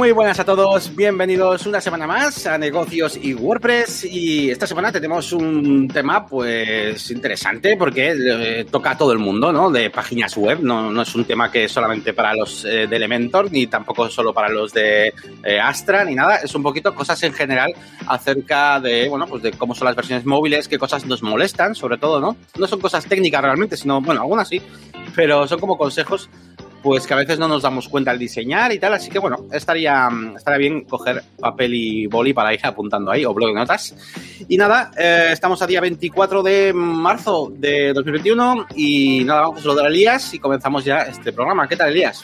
Muy buenas a todos, bienvenidos una semana más a Negocios y WordPress y esta semana tenemos un tema pues interesante porque eh, toca a todo el mundo, ¿no? De páginas web, no, no es un tema que es solamente para los eh, de Elementor ni tampoco solo para los de eh, Astra ni nada, es un poquito cosas en general acerca de, bueno, pues de cómo son las versiones móviles, qué cosas nos molestan, sobre todo, ¿no? No son cosas técnicas realmente, sino, bueno, algunas sí, pero son como consejos pues que a veces no nos damos cuenta al diseñar y tal, así que bueno, estaría, estaría bien coger papel y boli para ir apuntando ahí, o blog de notas. Y nada, eh, estamos a día 24 de marzo de 2021 y nada, vamos a saludar a Elías y comenzamos ya este programa. ¿Qué tal, Elías?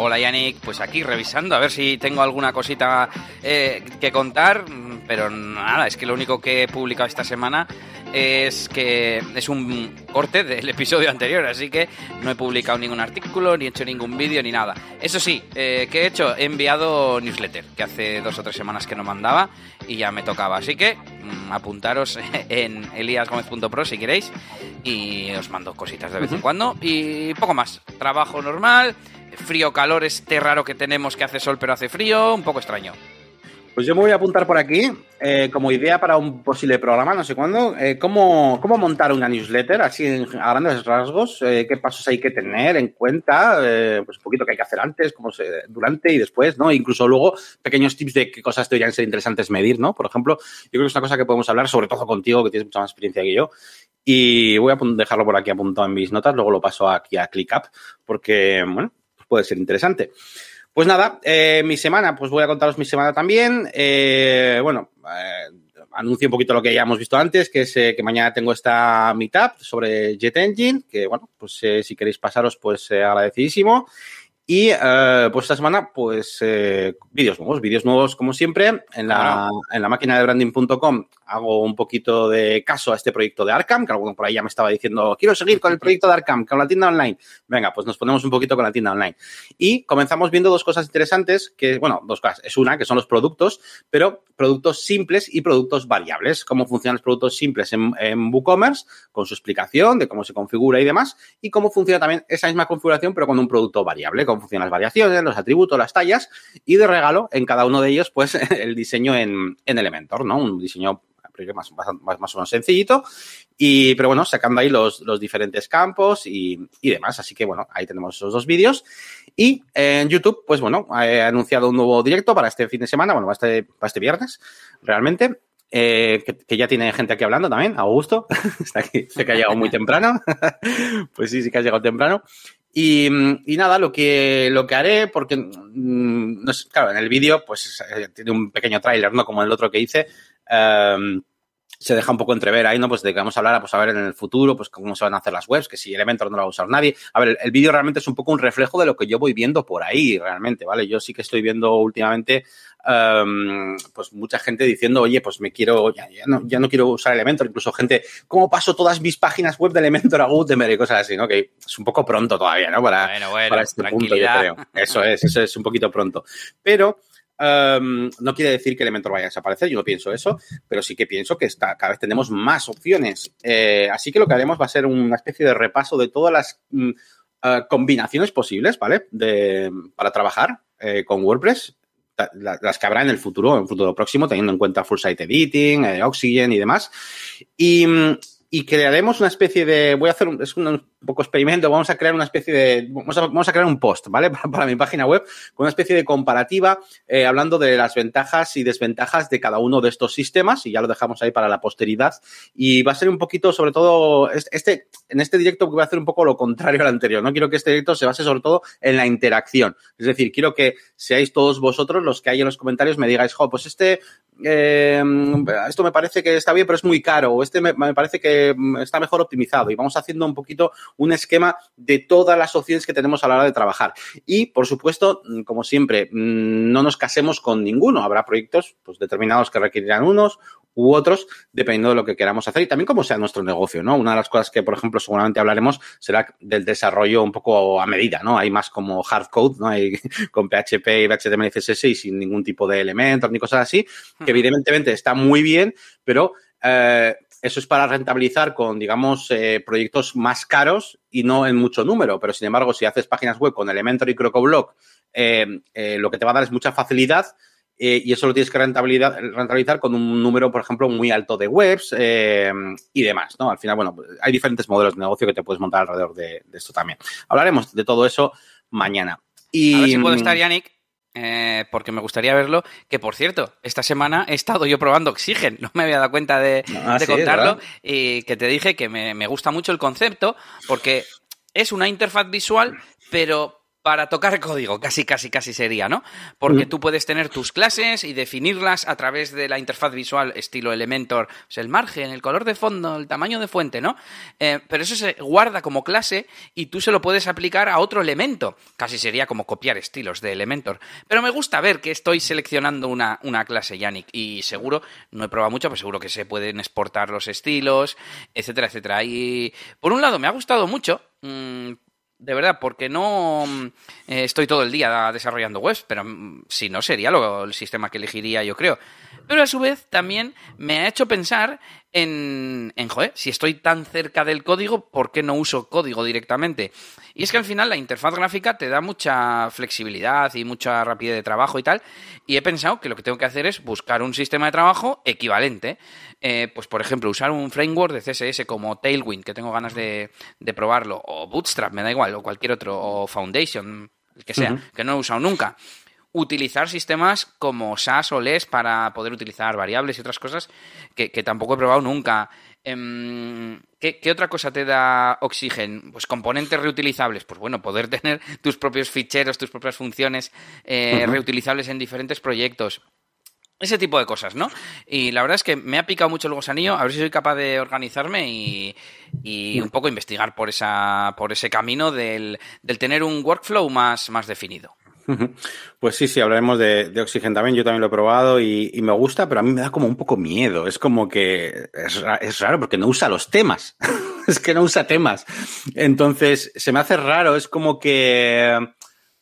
Hola Yannick, pues aquí revisando a ver si tengo alguna cosita eh, que contar, pero nada, es que lo único que he publicado esta semana es que es un corte del episodio anterior, así que no he publicado ningún artículo, ni he hecho ningún vídeo, ni nada. Eso sí, eh, ¿qué he hecho? He enviado newsletter, que hace dos o tres semanas que no mandaba y ya me tocaba. Así que mmm, apuntaros en eliasgomez.pro si queréis y os mando cositas de vez en cuando y poco más. Trabajo normal, frío, calor, este raro que tenemos que hace sol pero hace frío, un poco extraño. Pues yo me voy a apuntar por aquí eh, como idea para un posible programa, no sé cuándo, eh, cómo, cómo, montar una newsletter, así a grandes rasgos, eh, qué pasos hay que tener en cuenta, pues un poquito qué hay que hacer antes, cómo durante y después, ¿no? Incluso luego pequeños tips de qué cosas deberían ser interesantes medir, ¿no? Por ejemplo, yo creo que es una cosa que podemos hablar, sobre todo contigo, que tienes mucha más experiencia que yo, y voy a dejarlo por aquí apuntado en mis notas, luego lo paso aquí a ClickUp, porque, bueno, puede ser interesante. Pues nada, eh, mi semana, pues voy a contaros mi semana también. Eh, bueno, eh, anuncio un poquito lo que ya hemos visto antes, que es eh, que mañana tengo esta meetup sobre Jet Engine, que bueno, pues eh, si queréis pasaros, pues agradecidísimo. Y pues esta semana, pues vídeos nuevos, vídeos nuevos como siempre. En la, en la máquina de branding.com hago un poquito de caso a este proyecto de Arkham, que alguno por ahí ya me estaba diciendo, quiero seguir con el proyecto de Arkham, con la tienda online. Venga, pues nos ponemos un poquito con la tienda online. Y comenzamos viendo dos cosas interesantes, que, bueno, dos cosas. Es una, que son los productos, pero productos simples y productos variables. Cómo funcionan los productos simples en, en WooCommerce, con su explicación de cómo se configura y demás, y cómo funciona también esa misma configuración, pero con un producto variable, cómo funcionan las variaciones, los atributos, las tallas, y de regalo en cada uno de ellos, pues el diseño en, en Elementor, ¿no? Un diseño más, más, más o menos sencillito. Y, pero bueno, sacando ahí los, los diferentes campos y, y, demás. Así que bueno, ahí tenemos esos dos vídeos. Y en YouTube, pues bueno, he anunciado un nuevo directo para este fin de semana, bueno, para este, para este viernes, realmente. Eh, que, que, ya tiene gente aquí hablando también, Augusto. Está aquí, sé que ha llegado muy temprano. pues sí, sí que ha llegado temprano. Y, nada, lo que, lo que haré, porque, mmm, no claro, en el vídeo, pues eh, tiene un pequeño tráiler, ¿no? Como el otro que hice. Um, se deja un poco entrever ahí, ¿no? Pues de que vamos a hablar, pues a ver en el futuro, pues cómo se van a hacer las webs, que si Elementor no lo va a usar nadie. A ver, el vídeo realmente es un poco un reflejo de lo que yo voy viendo por ahí, realmente, ¿vale? Yo sí que estoy viendo últimamente, um, pues mucha gente diciendo, oye, pues me quiero, ya, ya, no, ya no quiero usar Elementor, incluso gente, ¿cómo paso todas mis páginas web de Elementor a Gutenberg y cosas así, ¿no? Que es un poco pronto todavía, ¿no? Para, bueno, bueno, para este punto, yo creo. Eso es, eso es un poquito pronto. Pero, Um, no quiere decir que Elementor vaya a desaparecer, yo no pienso eso, pero sí que pienso que cada vez tenemos más opciones. Eh, así que lo que haremos va a ser una especie de repaso de todas las mm, uh, combinaciones posibles, ¿vale? De, para trabajar eh, con WordPress, las que habrá en el futuro, en el futuro próximo, teniendo en cuenta Full Site Editing, eh, Oxygen y demás. Y, y crearemos una especie de, voy a hacer un poco experimento, vamos a crear una especie de, vamos a, crear un post, ¿vale? Para, mi página web, con una especie de comparativa, eh, hablando de las ventajas y desventajas de cada uno de estos sistemas, y ya lo dejamos ahí para la posteridad. Y va a ser un poquito, sobre todo, este, en este directo voy a hacer un poco lo contrario al anterior, ¿no? Quiero que este directo se base sobre todo en la interacción. Es decir, quiero que seáis todos vosotros los que hay en los comentarios me digáis, jo, pues este, eh, esto me parece que está bien, pero es muy caro, o este me parece que está mejor optimizado, y vamos haciendo un poquito un esquema de todas las opciones que tenemos a la hora de trabajar. Y, por supuesto, como siempre, no nos casemos con ninguno. Habrá proyectos pues, determinados que requerirán unos u otros, dependiendo de lo que queramos hacer y también cómo sea nuestro negocio, ¿no? Una de las cosas que, por ejemplo, seguramente hablaremos será del desarrollo un poco a medida, ¿no? Hay más como hard code, ¿no? Hay con PHP y HTML, CSS y sin ningún tipo de elementos ni cosas así, que evidentemente está muy bien, pero eh, eso es para rentabilizar con, digamos, eh, proyectos más caros y no en mucho número. Pero, sin embargo, si haces páginas web con Elementor y CrocoBlock, eh, eh, lo que te va a dar es mucha facilidad eh, y eso lo tienes que rentabilizar con un número, por ejemplo, muy alto de webs y demás, ¿no? Al final, bueno, hay diferentes modelos de negocio que te puedes montar alrededor de, de esto también. Hablaremos de todo eso mañana. Y, a ver si puedo estar, Yannick, eh, porque me gustaría verlo. Que por cierto, esta semana he estado yo probando Oxygen, no me había dado cuenta de, Ah, de sí, contarlo, ¿verdad? y que te dije que me, me gusta mucho el concepto, porque es una interfaz visual, pero para tocar código, casi, casi, casi sería, ¿no? Porque Mm. tú puedes tener tus clases y definirlas a través de la interfaz visual estilo Elementor, pues el margen, el color de fondo, el tamaño de fuente, ¿no? Eh, pero eso se guarda como clase y tú se lo puedes aplicar a otro elemento. Casi sería como copiar estilos de Elementor. Pero me gusta ver que estoy seleccionando una, una clase, Yannick, y seguro, no he probado mucho, pero seguro que se pueden exportar los estilos, etcétera, etcétera. Y por un lado me ha gustado mucho. De verdad, porque no mm, eh, estoy todo el día desarrollando webs, pero mm, si no sería lo, el sistema que elegiría, yo creo. Pero a su vez también me ha hecho pensar en, en, joder, si estoy tan cerca del código, ¿por qué no uso código directamente? Y es que al final la interfaz gráfica te da mucha flexibilidad y mucha rapidez de trabajo y tal, y he pensado que lo que tengo que hacer es buscar un sistema de trabajo equivalente. Eh, pues por ejemplo, usar un framework de CSS como Tailwind, que tengo ganas de, de probarlo, o Bootstrap, me da igual, o cualquier otro, o Foundation, el que sea, que no he usado nunca. Utilizar sistemas como SAS o LES para poder utilizar variables y otras cosas que, que tampoco he probado nunca. Em, ¿qué, qué otra cosa te da Oxygen? Pues componentes reutilizables. Pues bueno, poder tener tus propios ficheros, tus propias funciones eh, reutilizables en diferentes proyectos. Ese tipo de cosas, ¿no? Y la verdad es que me ha picado mucho el gusanillo, a ver si soy capaz de organizarme y, y un poco investigar por esa por ese camino del, del tener un workflow más, más definido. Pues sí, sí, hablaremos de, de Oxygen también. Yo también lo he probado y, y me gusta, pero a mí me da como un poco miedo. Es como que es raro porque no usa los temas. es que no usa temas. Entonces, se me hace raro. Es como que,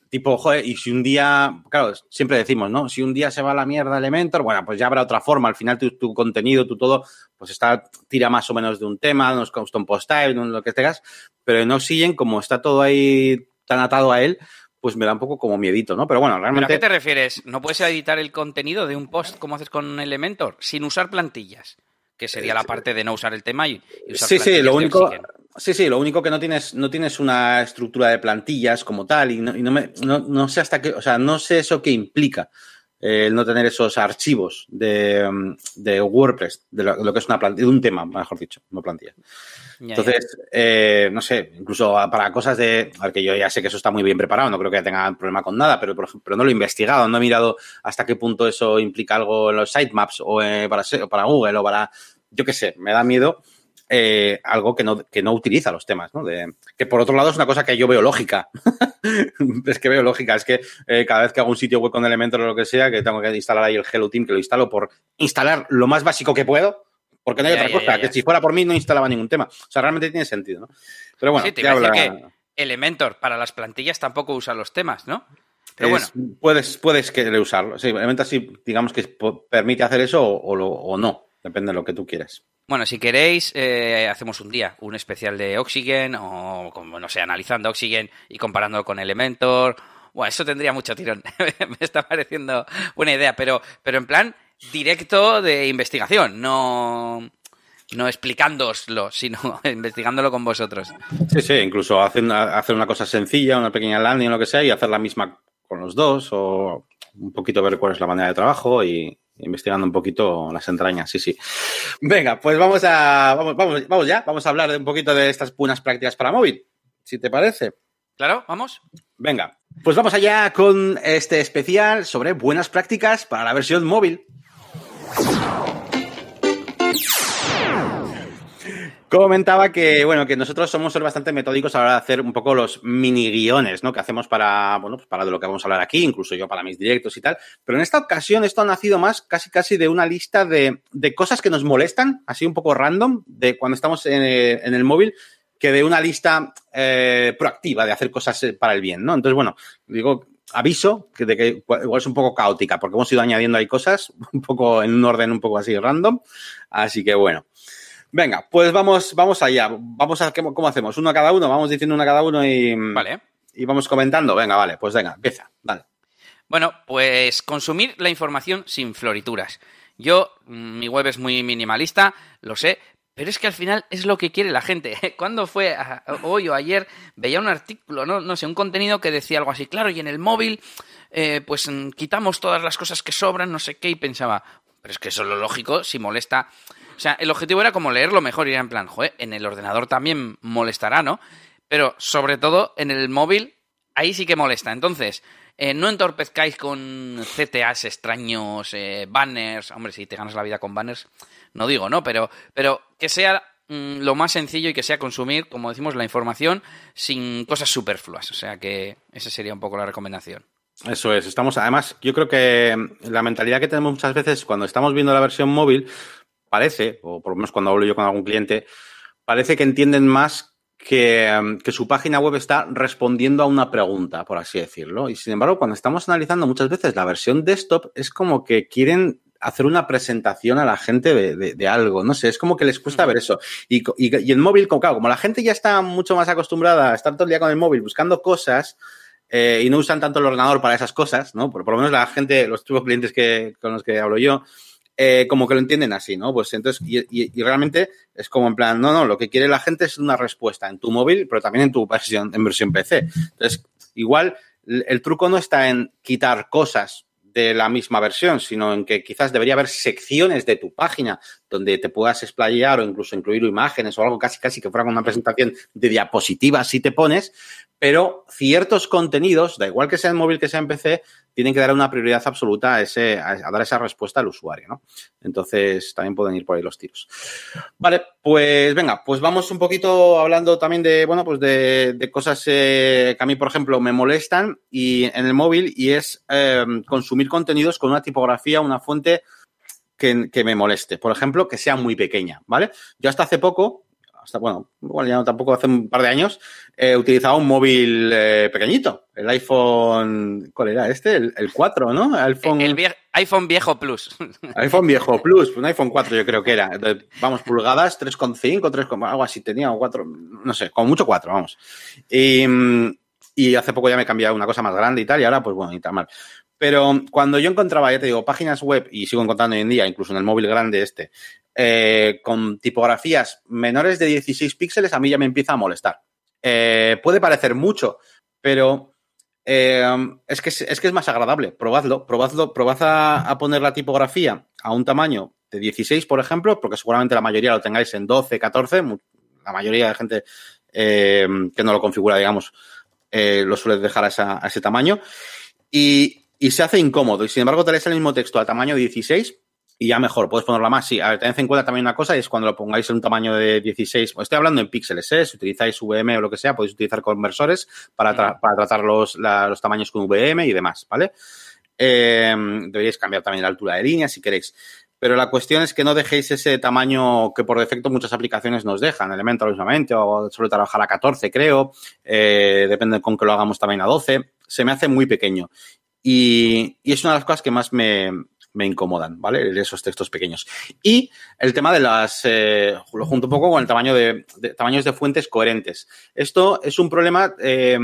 tipo, joder, y si un día, claro, siempre decimos, ¿no? Si un día se va a la mierda Elementor, bueno, pues ya habrá otra forma. Al final tu, tu contenido, tu todo, pues está, tira más o menos de un tema, unos custom post type, lo que tengas. Pero en Oxygen, como está todo ahí tan atado a él, pues me da un poco como miedito, ¿no? Pero bueno, ¿Pero a realmente... qué te refieres? ¿No puedes editar el contenido de un post como haces con Elementor sin usar plantillas? Que sería la parte de no usar el tema y, usar Sí, sí, lo único, Oxygen. Sí, sí, lo único que no tienes, no tienes una estructura de plantillas como tal y no, y no me, no, no sé hasta qué, o sea, no sé eso qué implica eh, el no tener esos archivos de, de WordPress, de lo, lo que es una plantilla, de un tema, mejor dicho, no plantilla. Ya, ya. Entonces, eh, no sé, incluso para cosas de, a ver, que yo ya sé que eso está muy bien preparado, no creo que tenga problema con nada, pero, por ejemplo, pero no lo he investigado, no he mirado hasta qué punto eso implica algo en los sitemaps o eh, para, para Google o para, yo qué sé, me da miedo eh, algo que no, que no utiliza los temas, ¿no? De, que por otro lado es una cosa que yo veo lógica. es que veo lógica, es que eh, cada vez que hago un sitio web con Elementor o lo que sea, que tengo que instalar ahí el Hello Team, que lo instalo por instalar lo más básico que puedo, porque no hay Ya, otra ya, cosa, ya, que si fuera por mí no instalaba ningún tema. O sea, realmente tiene sentido, ¿no? Pero bueno, Sí, te ya iba a decir habla- Elementor para las plantillas tampoco usa los temas, ¿no? Pero es- bueno, puedes, puedes querer usarlo. Sí, Elementor sí, digamos que permite hacer eso o, o lo- o no, depende de lo que tú quieras. Bueno, si queréis, eh, hacemos un día, un especial de Oxygen o, como no sé, analizando Oxygen y comparándolo con Elementor. Bueno, eso tendría mucho tirón. Me está pareciendo buena idea, pero, pero en plan directo de investigación, no, no explicándoslo, sino investigándolo con vosotros. Sí, sí, incluso hacer una, hacer una cosa sencilla, una pequeña landing o lo que sea, y hacer la misma con los dos, o un poquito ver cuál es la manera de trabajo y investigando un poquito las entrañas, sí, sí. Venga, pues vamos a, vamos, vamos, vamos ya, vamos a hablar de un poquito de estas buenas prácticas para móvil, si te parece. ¿Claro? ¿Vamos? Venga, pues vamos allá con este especial sobre buenas prácticas para la versión móvil. Comentaba que, bueno, que nosotros somos bastante metódicos a la hora de hacer un poco los mini guiones, ¿no? Que hacemos para, bueno, pues para de lo que vamos a hablar aquí, incluso yo para mis directos y tal. Pero en esta ocasión esto ha nacido más casi casi de una lista de, de cosas que nos molestan, así un poco random, de cuando estamos en, en el móvil, que de una lista eh, proactiva de hacer cosas eh, para el bien, ¿no? Entonces, bueno, digo, aviso de que igual es un poco caótica, porque hemos ido añadiendo ahí cosas un poco en un orden un poco así random. Así que bueno. Venga, pues vamos, vamos allá. Vamos a cómo hacemos, uno a cada uno, vamos diciendo uno a cada uno y. Vale. Y vamos comentando. Venga, vale, pues venga, empieza. Dale. Bueno, pues consumir la información sin florituras. Yo, mm, mi web es muy minimalista, lo sé, pero es que al final es lo que quiere la gente. Cuando fue hoy o ayer, veía un artículo, no, no sé, un contenido que decía algo así, claro, y en el móvil, eh, pues mm, quitamos todas las cosas que sobran, no sé qué, y pensaba, pero es que eso es lo lógico, si molesta. O sea, el objetivo era como leerlo mejor y en plan, joder, en el ordenador también molestará, ¿no? Pero sobre todo en el móvil, ahí sí que molesta. Entonces, eh, no entorpezcáis con CTAs extraños, eh, banners. Hombre, si te ganas la vida con banners, no digo, ¿no? Pero, pero que sea mm, lo más sencillo y que sea consumir, como decimos, la información sin cosas superfluas. O sea que esa sería un poco la recomendación. Eso es, estamos, además, yo creo que la mentalidad que tenemos muchas veces cuando estamos viendo la versión móvil, parece, o por lo menos cuando hablo yo con algún cliente, parece que entienden más Em, que, su página web está respondiendo a una pregunta, por así decirlo. Y sin embargo, cuando estamos analizando muchas veces la versión desktop, es como que quieren hacer una presentación a la gente de, algo. No sé, es como que les cuesta ver eso. Y, y, el móvil, como, como la gente ya está mucho más acostumbrada a estar todo el día con el móvil buscando cosas, eh, y no usan tanto el ordenador para esas cosas, ¿no? Por, lo menos la gente, los clientes que, con los que hablo yo, eh, como que lo entienden así, ¿no? Pues entonces, y, realmente es como en plan, no, no, lo que quiere la gente es una respuesta en tu móvil, pero también en tu versión, en versión PC. Entonces, igual el truco no está en quitar cosas de la misma versión, sino en que quizás debería haber secciones de tu página donde te puedas explayar o incluso incluir imágenes o algo casi casi que fuera con una presentación de diapositivas si te pones, pero ciertos contenidos, da igual que sea en móvil que sea en PC, tienen que dar una prioridad absoluta a, ese, a, dar esa respuesta al usuario, ¿no? Entonces, también pueden ir por ahí los tiros. Vale, pues venga, pues vamos un poquito hablando también de, bueno, pues de, cosas eh, que a mí, por ejemplo, me molestan y en el móvil y es em, consumir contenidos con una tipografía, una fuente que, que, me moleste. Por ejemplo, que sea muy pequeña, ¿vale? Yo hasta hace poco hasta, bueno, igual ya no tampoco hace un par de años, eh, utilizaba un móvil eh, pequeñito, el iPhone, ¿cuál era este? El, 4, ¿no? iPhone... El iPhone viejo Plus. iPhone viejo Plus, un iPhone 4 yo creo que era. Vamos, pulgadas 3,5, 3, algo así tenía, o 4, no sé, como mucho 4, vamos. Y, y hace poco ya me he cambiado una cosa más grande y tal, y ahora pues bueno, ni tan mal. Pero cuando yo encontraba, ya te digo, páginas web, y sigo encontrando hoy en día, incluso en el móvil grande este, eh, con tipografías menores de 16 píxeles, a mí ya me empieza a molestar. Eh, puede parecer mucho, pero eh, es, que, es que es más agradable. Probadlo, probadlo, probad a, poner la tipografía a un tamaño de 16, por ejemplo, porque seguramente la mayoría lo tengáis en 12, 14, la mayoría de gente que no lo configura, digamos, lo suele dejar a, ese tamaño. Y, se hace incómodo. Y sin embargo, tenéis el mismo texto a tamaño 16 y ya mejor, puedes ponerlo más. Sí, a ver, tened en cuenta también una cosa y es cuando lo pongáis en un tamaño de 16, pues estoy hablando en píxeles, ¿eh? Si utilizáis VM o lo que sea, podéis utilizar conversores para, para tratar los, los, tamaños con VM y demás, ¿vale? Eh, deberíais cambiar también la altura de línea si queréis. Pero la cuestión es que no dejéis ese tamaño que por defecto muchas aplicaciones nos dejan, Elementor mismamente, o suele trabajar a 14, creo, eh, depende con que lo hagamos también a 12, se me hace muy pequeño. Y, es una de las cosas que más me, incomodan, ¿vale? Esos textos pequeños. Y el tema de las, eh, lo junto un poco con el tamaño de, tamaños de fuentes coherentes. Esto es un problema eh,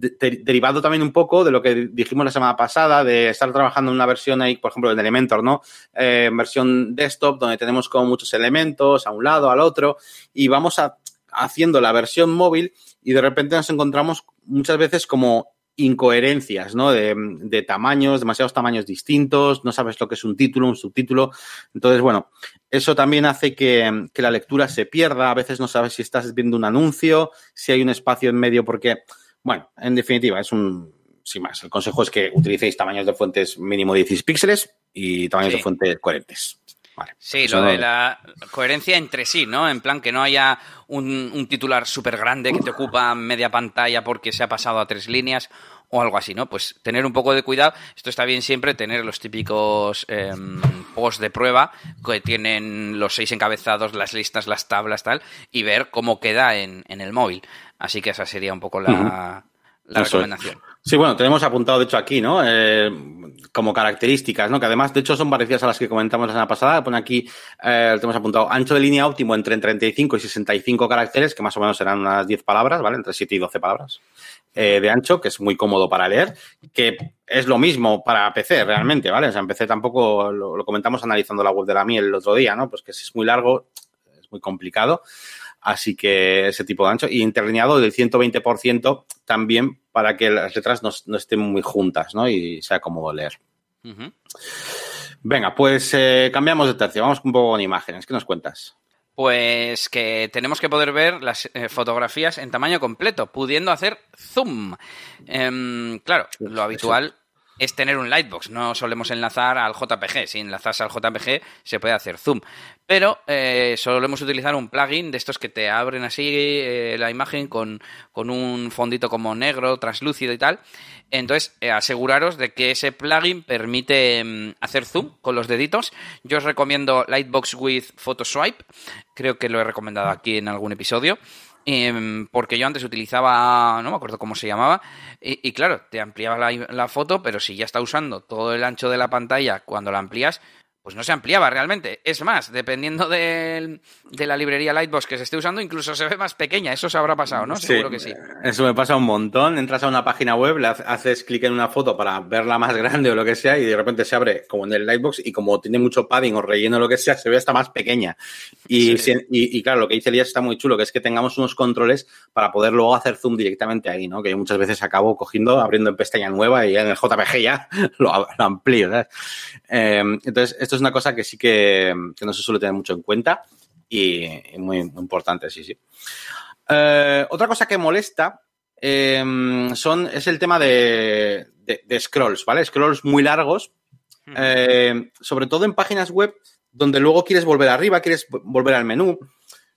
derivado también un poco de lo que dijimos la semana pasada, de estar trabajando en una versión ahí, por ejemplo, en Elementor, ¿no? Eh, versión desktop, donde tenemos como muchos elementos a un lado, al otro, y vamos haciendo la versión móvil y de repente nos encontramos muchas veces como incoherencias, ¿no? De, tamaños, demasiados tamaños distintos, no sabes lo que es un título, un subtítulo. Entonces, bueno, eso también hace que, la lectura se pierda. A veces no sabes si estás viendo un anuncio, si hay un espacio en medio, porque, bueno, en definitiva, es un. Sin más, el consejo es que utilicéis tamaños de fuentes mínimo 16 píxeles y tamaños de fuentes coherentes. Sí, lo de la coherencia entre sí, ¿no? En plan que no haya un, titular súper grande que te ocupa media pantalla porque se ha pasado a tres líneas o algo así, ¿no? Pues tener un poco de cuidado. Esto está bien siempre, tener los típicos eh, posts de prueba que tienen los seis encabezados, las listas, las tablas, tal, y ver cómo queda en, el móvil. Así que esa sería un poco la, recomendación. Sí, bueno, tenemos apuntado, de hecho, aquí, ¿no? Eh, como características, ¿no? Que además, de hecho, son parecidas a las que comentamos la semana pasada. Pone aquí, eh, tenemos apuntado, ancho de línea óptimo entre 35 y 65 caracteres, que más o menos serán unas 10 palabras, ¿vale? Entre 7 y 12 palabras eh, de ancho, que es muy cómodo para leer, que es lo mismo para PC realmente, ¿vale? O sea, en PC tampoco, lo, lo comentamos analizando la web de la miel el otro día, ¿no? Pues que si es muy largo, es muy complicado. Así que ese tipo de ancho. Y interlineado del 120% también para que las letras no, no, estén muy juntas, ¿no? Y sea cómodo leer. Uh -huh. Venga, pues eh, cambiamos de tercio. Vamos un poco con imágenes. ¿Qué nos cuentas? Pues que tenemos que poder ver las eh, fotografías en tamaño completo, pudiendo hacer zoom. Eh, claro, lo habitual es tener un lightbox. No solemos enlazar al JPG. Si enlazas al JPG se puede hacer zoom. Pero eh, solemos utilizar un plugin de estos que te abren así eh, la imagen con, con, un fondito como negro, translúcido y tal. Entonces, eh, aseguraros de que ese plugin permite eh, hacer zoom con los deditos. Yo os recomiendo Lightbox with Photoswipe. Creo que lo he recomendado aquí en algún episodio. Eh, porque yo antes utilizaba, no me acuerdo cómo se llamaba, y, y claro, te ampliaba la, la, foto, pero si ya está usando todo el ancho de la pantalla cuando la amplías, pues no se ampliaba realmente. Es más, dependiendo de, de, la librería Lightbox que se esté usando, incluso se ve más pequeña. Eso se habrá pasado, ¿no? Sí, Seguro que sí. Eso me pasa un montón. Entras a una página web, le haces clic en una foto para verla más grande o lo que sea, y de repente se abre como en el Lightbox y como tiene mucho padding o relleno o lo que sea, se ve hasta más pequeña. Y, sí. y, y, claro, lo que dice Elías está muy chulo, que es que tengamos unos controles para poder luego hacer zoom directamente ahí, ¿no? Que yo muchas veces acabo cogiendo, abriendo en pestaña nueva y en el JPG ya lo, lo amplío, ¿sabes? Eh, entonces, esto es una cosa que sí que que, no se suele tener mucho en cuenta y, y muy, muy, importante, sí, sí. Eh, otra cosa que molesta eh, son, es el tema de, de, de, scrolls, ¿vale? Scrolls muy largos, eh, sobre todo en páginas web donde luego quieres volver arriba, quieres volver al menú.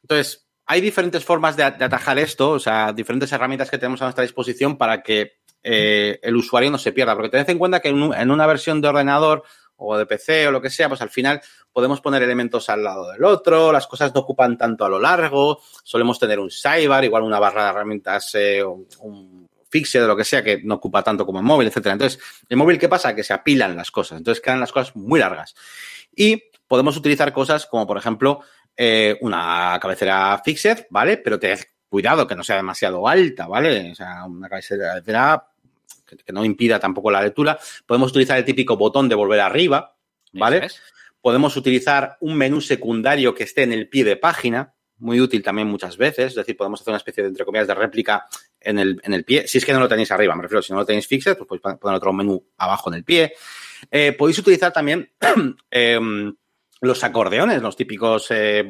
Entonces, hay diferentes formas de, de atajar esto, o sea, diferentes herramientas que tenemos a nuestra disposición para que eh, el usuario no se pierda. Porque tened en cuenta que en, en una versión de ordenador o de PC o lo que sea, pues al final podemos poner elementos al lado del otro, las cosas no ocupan tanto a lo largo, solemos tener un sidebar, igual una barra de herramientas, eh, un, fixe de lo que sea, que no ocupa tanto como el móvil, etcétera. Entonces, el móvil, ¿qué pasa? Que se apilan las cosas, entonces quedan las cosas muy largas. Y podemos utilizar cosas como, por ejemplo, eh, una cabecera fixed, ¿vale? Pero tened cuidado que no sea demasiado alta, ¿vale? O sea, una cabecera que, no impida tampoco la lectura. Podemos utilizar el típico botón de volver arriba, ¿vale? Podemos utilizar un menú secundario que esté en el pie de página, muy útil también muchas veces, es decir, podemos hacer una especie de, entre comillas, de réplica en el, en el pie, si es que no lo tenéis arriba, me refiero, si no lo tenéis fixed, pues podéis poner otro menú abajo en el pie. Eh, podéis utilizar también eh, los acordeones, los típicos, eh,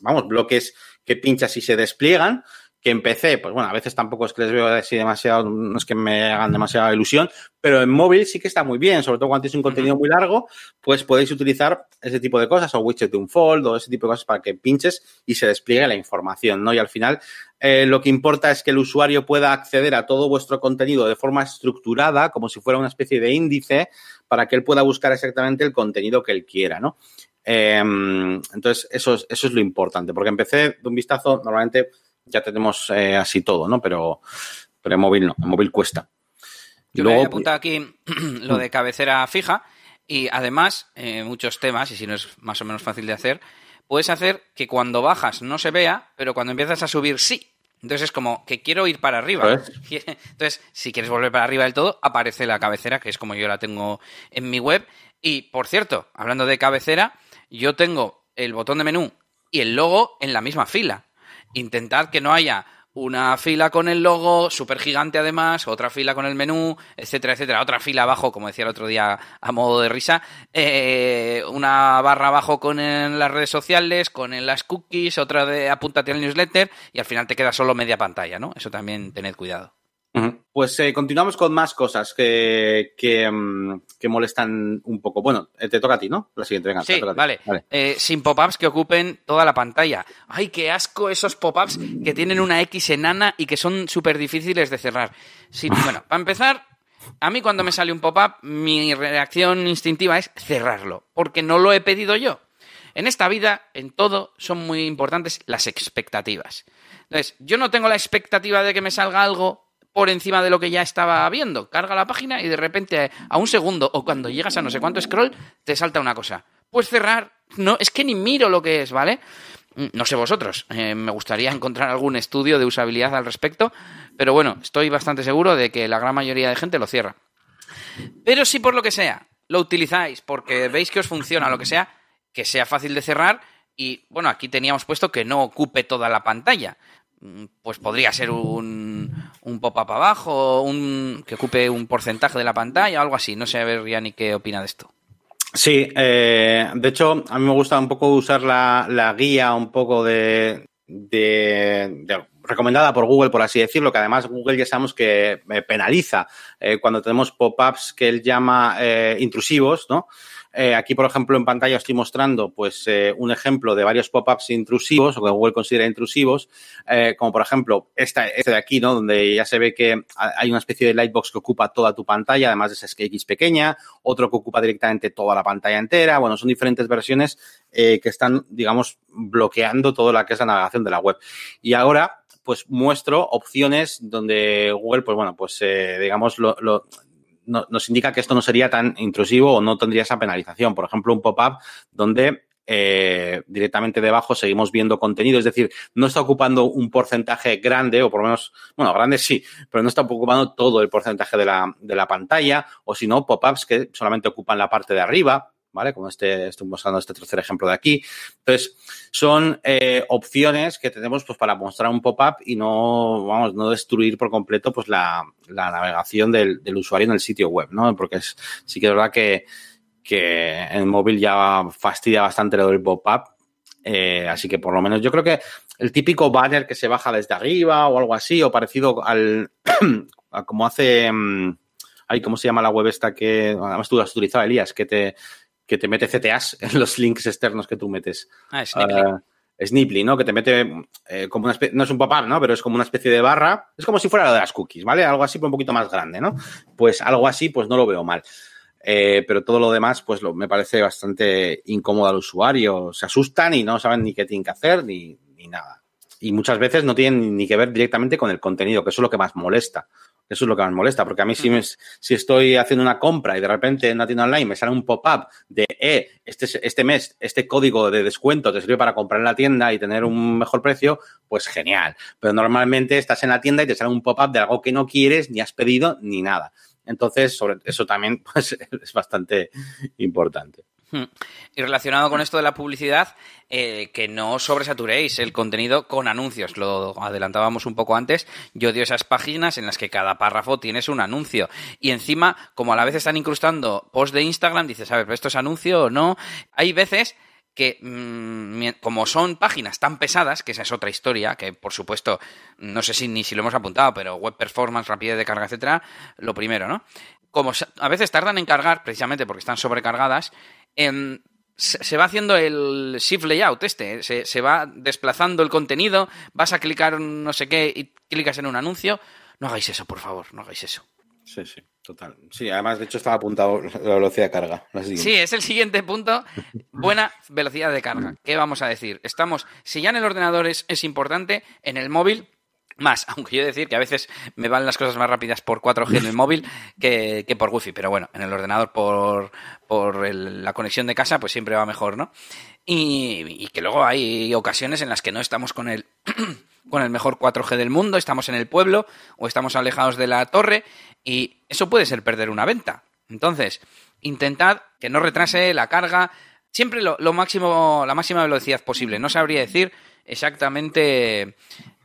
vamos, bloques que pinchas y se despliegan, que en PC, pues bueno, a veces tampoco es que les veo así demasiado, no es que me hagan demasiada ilusión, pero en móvil sí que está muy bien, sobre todo cuando tienes un contenido muy largo, pues podéis utilizar ese tipo de cosas, o widget de un fold, o ese tipo de cosas para que pinches y se despliegue la información, ¿no? Y al final, eh, lo que importa es que el usuario pueda acceder a todo vuestro contenido de forma estructurada, como si fuera una especie de índice, para que él pueda buscar exactamente el contenido que él quiera, ¿no? Eh, entonces, eso es, eso es lo importante, porque empecé de un vistazo, normalmente ya tenemos eh, así todo, ¿no? Pero, pero en móvil no, en móvil cuesta. Yo Luego, apuntado aquí lo de cabecera fija y además eh, muchos temas, y si no es más o menos fácil de hacer, puedes hacer que cuando bajas no se vea, pero cuando empiezas a subir sí. Entonces es como que quiero ir para arriba. Entonces, si quieres volver para arriba del todo, aparece la cabecera, que es como yo la tengo en mi web. Y, por cierto, hablando de cabecera, yo tengo el botón de menú y el logo en la misma fila intentad que no haya una fila con el logo súper gigante además, otra fila con el menú, etcétera, etcétera, otra fila abajo, como decía el otro día a modo de risa, eh, una barra abajo con las redes sociales, con las cookies, otra de apúntate al newsletter y al final te queda solo media pantalla, ¿no? Eso también tened cuidado. Pues eh, continuamos con más cosas que, que, um, que, molestan un poco. Bueno, eh, te toca a ti, ¿no? La siguiente, venga. Sí, vale. vale. Eh, sin pop-ups que ocupen toda la pantalla. ¡Ay, qué asco esos pop-ups que tienen una X enana y que son súper difíciles de cerrar! Sí, bueno, para empezar, a mí cuando me sale un pop-up, mi reacción instintiva es cerrarlo, porque no lo he pedido yo. En esta vida, en todo, son muy importantes las expectativas. Entonces, yo no tengo la expectativa de que me salga algo por encima de lo que ya estaba viendo. Carga la página y de repente a un segundo o cuando llegas a no sé cuánto scroll te salta una cosa. Pues cerrar, no, es que ni miro lo que es, ¿vale? Mm, no sé vosotros, eh, me gustaría encontrar algún estudio de usabilidad al respecto, pero bueno, estoy bastante seguro de que la gran mayoría de gente lo cierra. Pero si por lo que sea lo utilizáis porque veis que os funciona, lo que sea, que sea fácil de cerrar y bueno, aquí teníamos puesto que no ocupe toda la pantalla. Mm, pues podría ser un, un pop-up abajo, un, que ocupe un porcentaje de la pantalla o algo así. No sé, a ver, Yanni, qué opina de esto. Sí, eh, de hecho, a mí me gusta un poco usar la, la guía un poco de, de, recomendada por Google, por así decirlo, que además Google ya sabemos que eh, penaliza eh, cuando tenemos pop-ups que él llama intrusivos, ¿no? Eh, aquí, por ejemplo, en pantalla estoy mostrando pues eh, un ejemplo de varios pop-ups intrusivos o que Google considera intrusivos, eh, como por ejemplo esta, este de aquí, ¿no? Donde ya se ve que hay una especie de lightbox que ocupa toda tu pantalla, además de esa X pequeña, otro que ocupa directamente toda la pantalla entera. Bueno, son diferentes versiones que están, digamos, bloqueando toda la que es la navegación de la web. Y ahora, pues muestro opciones donde Google, pues bueno, pues eh, digamos, lo, lo, no, nos indica que esto no sería tan intrusivo o no tendría esa penalización. Por ejemplo, un pop-up donde eh, directamente debajo seguimos viendo contenido, es decir, no está ocupando un porcentaje grande, o por lo menos, bueno, grande sí, pero no está ocupando todo el porcentaje de la, de la pantalla, o si no, pop-ups que solamente ocupan la parte de arriba, ¿vale? Como este, estoy mostrando este tercer ejemplo de aquí. Entonces, son eh, opciones que tenemos pues para mostrar un pop-up y no, vamos, no destruir por completo pues la, la navegación del, usuario en el sitio web, ¿no? Porque es, sí que es verdad que, que el móvil ya fastidia bastante lo del pop-up. Eh, así que por lo menos yo creo que el típico banner que se baja desde arriba o algo así, o parecido al a como hace mm, ay, ¿cómo se llama la web esta que además tú has utilizado, Elías, que te que te mete CTAs en los links externos que tú metes. Ah, Snipply. Uh, Snipply, ¿no? Que te mete eh, como una especie, no es un pop-up, ¿no? Pero es como una especie de barra. Es como si fuera lo de las cookies, ¿vale? Algo así, pero un poquito más grande, ¿no? Pues algo así, pues no lo veo mal. Eh, pero todo lo demás, pues lo, me parece bastante incómodo al usuario. Se asustan y no saben ni qué tienen que hacer ni, ni nada. Y muchas veces no tienen ni que ver directamente con el contenido, que eso es lo que más molesta. Eso es lo que más molesta, porque a mí si, me, si estoy haciendo una compra y de repente en la tienda online me sale un pop-up de, eh, este, este mes, este código de descuento te sirve para comprar en la tienda y tener un mejor precio, pues genial. Pero normalmente estás en la tienda y te sale un pop-up de algo que no quieres, ni has pedido, ni nada. Entonces, sobre eso también pues, es bastante importante. Y relacionado con esto de la publicidad, eh, que no sobresaturéis el contenido con anuncios. Lo adelantábamos un poco antes. Yo odio esas páginas en las que cada párrafo tienes un anuncio. Y encima, como a la vez están incrustando post de Instagram, dices, a ver, ¿esto es anuncio o no? Hay veces que mmm, como son páginas tan pesadas, que esa es otra historia, que por supuesto, no sé si ni si lo hemos apuntado, pero web performance, rapidez de carga, etcétera, lo primero, ¿no? Como a veces tardan en cargar, precisamente porque están sobrecargadas, eh, se va haciendo el shift layout este, se, se, va desplazando el contenido, vas a clicar no sé qué y clicas en un anuncio. No hagáis eso, por favor, no hagáis eso. Sí, sí, total. Sí, además, de hecho, estaba apuntado la velocidad de carga. Sí, es el siguiente punto. Buena velocidad de carga. ¿Qué vamos a decir? Estamos, si ya en el ordenador es, es importante, en el móvil más, aunque yo decir que a veces me van las cosas más rápidas por 4G en el móvil que, que por Wi-Fi, pero bueno, en el ordenador por, por la conexión de casa pues siempre va mejor, ¿no? Y, y, que luego hay ocasiones en las que no estamos con el, con el mejor 4G del mundo, estamos en el pueblo o estamos alejados de la torre y eso puede ser perder una venta. Entonces, intentad que no retrase la carga, siempre lo, lo máximo, la máxima velocidad posible. No sabría decir exactamente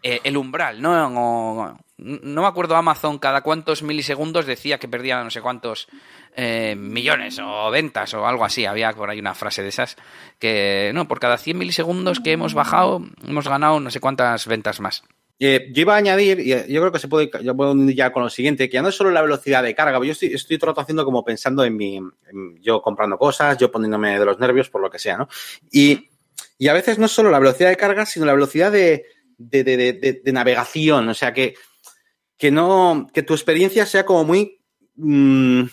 eh, el umbral, ¿no? No me acuerdo Amazon cada cuántos milisegundos decía que perdía no sé cuántos eh, millones o ventas o algo así. Había por ahí una frase de esas que, no, por cada 100 milisegundos que hemos bajado, hemos ganado no sé cuántas ventas más. Eh, yo iba a añadir, y yo creo que se puede, yo ya con lo siguiente, que ya no es solo la velocidad de carga, yo estoy, estoy todo haciendo como pensando en mi, yo comprando cosas, yo poniéndome de los nervios por lo que sea, ¿no? Y, y a veces no es solo la velocidad de carga, sino la velocidad de, de, de, de, de, navegación. O sea, que, que, no, que tu experiencia sea como muy... Mmm,